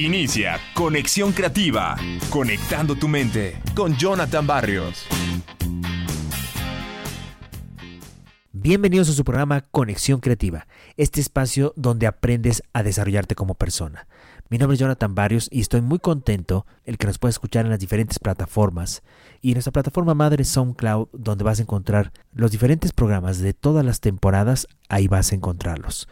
Inicia Conexión Creativa, conectando tu mente con Jonathan Barrios. Bienvenidos a su programa Conexión Creativa, este espacio donde aprendes a desarrollarte como persona. Mi nombre es Jonathan Barrios y estoy muy contento el que nos pueda escuchar en las diferentes plataformas y en nuestra plataforma madre SoundCloud donde vas a encontrar los diferentes programas de todas las temporadas, ahí vas a encontrarlos.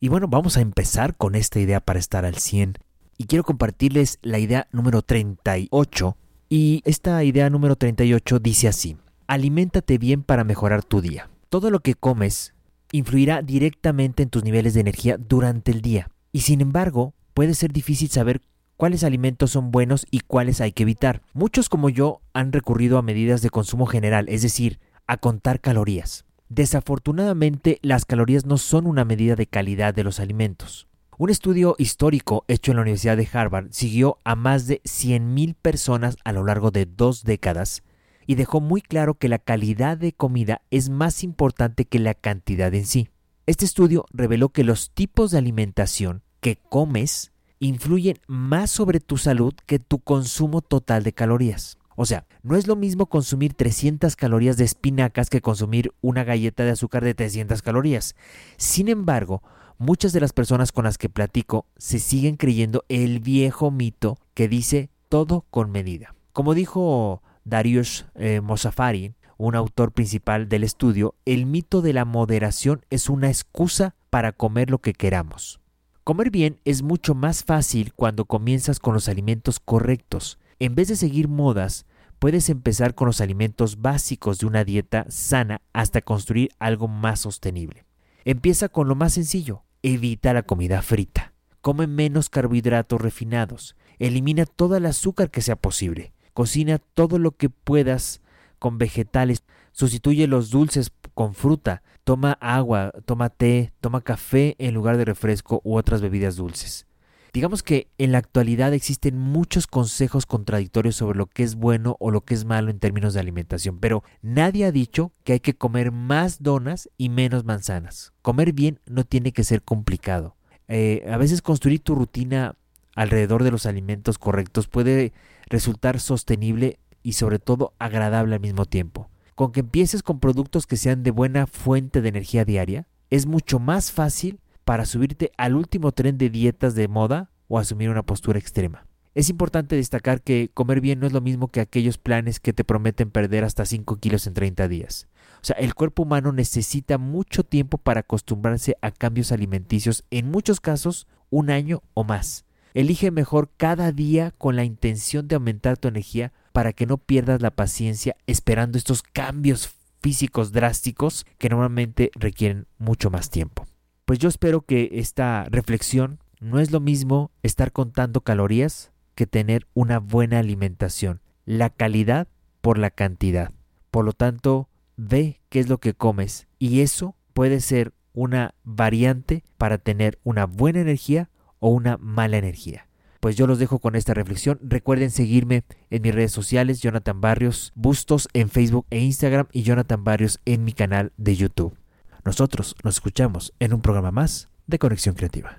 Y bueno, vamos a empezar con esta idea para estar al 100 y quiero compartirles la idea número 38 y esta idea número 38 dice así, aliméntate bien para mejorar tu día. Todo lo que comes influirá directamente en tus niveles de energía durante el día y sin embargo puede ser difícil saber cuáles alimentos son buenos y cuáles hay que evitar. Muchos como yo han recurrido a medidas de consumo general, es decir, a contar calorías. Desafortunadamente, las calorías no son una medida de calidad de los alimentos. Un estudio histórico hecho en la Universidad de Harvard siguió a más de 100.000 personas a lo largo de dos décadas y dejó muy claro que la calidad de comida es más importante que la cantidad en sí. Este estudio reveló que los tipos de alimentación que comes influyen más sobre tu salud que tu consumo total de calorías. O sea, no es lo mismo consumir 300 calorías de espinacas que consumir una galleta de azúcar de 300 calorías. Sin embargo, muchas de las personas con las que platico se siguen creyendo el viejo mito que dice todo con medida. Como dijo Darius eh, Mosafari, un autor principal del estudio, el mito de la moderación es una excusa para comer lo que queramos. Comer bien es mucho más fácil cuando comienzas con los alimentos correctos. En vez de seguir modas, puedes empezar con los alimentos básicos de una dieta sana hasta construir algo más sostenible. Empieza con lo más sencillo, evita la comida frita. Come menos carbohidratos refinados. Elimina todo el azúcar que sea posible. Cocina todo lo que puedas con vegetales. Sustituye los dulces con fruta. Toma agua, toma té, toma café en lugar de refresco u otras bebidas dulces. Digamos que en la actualidad existen muchos consejos contradictorios sobre lo que es bueno o lo que es malo en términos de alimentación, pero nadie ha dicho que hay que comer más donas y menos manzanas. Comer bien no tiene que ser complicado. Eh, a veces construir tu rutina alrededor de los alimentos correctos puede resultar sostenible y sobre todo agradable al mismo tiempo. Con que empieces con productos que sean de buena fuente de energía diaria, es mucho más fácil para subirte al último tren de dietas de moda o asumir una postura extrema. Es importante destacar que comer bien no es lo mismo que aquellos planes que te prometen perder hasta 5 kilos en 30 días. O sea, el cuerpo humano necesita mucho tiempo para acostumbrarse a cambios alimenticios, en muchos casos un año o más. Elige mejor cada día con la intención de aumentar tu energía para que no pierdas la paciencia esperando estos cambios físicos drásticos que normalmente requieren mucho más tiempo. Pues yo espero que esta reflexión no es lo mismo estar contando calorías que tener una buena alimentación. La calidad por la cantidad. Por lo tanto, ve qué es lo que comes y eso puede ser una variante para tener una buena energía o una mala energía. Pues yo los dejo con esta reflexión. Recuerden seguirme en mis redes sociales, Jonathan Barrios Bustos en Facebook e Instagram y Jonathan Barrios en mi canal de YouTube. Nosotros nos escuchamos en un programa más de Conexión Creativa.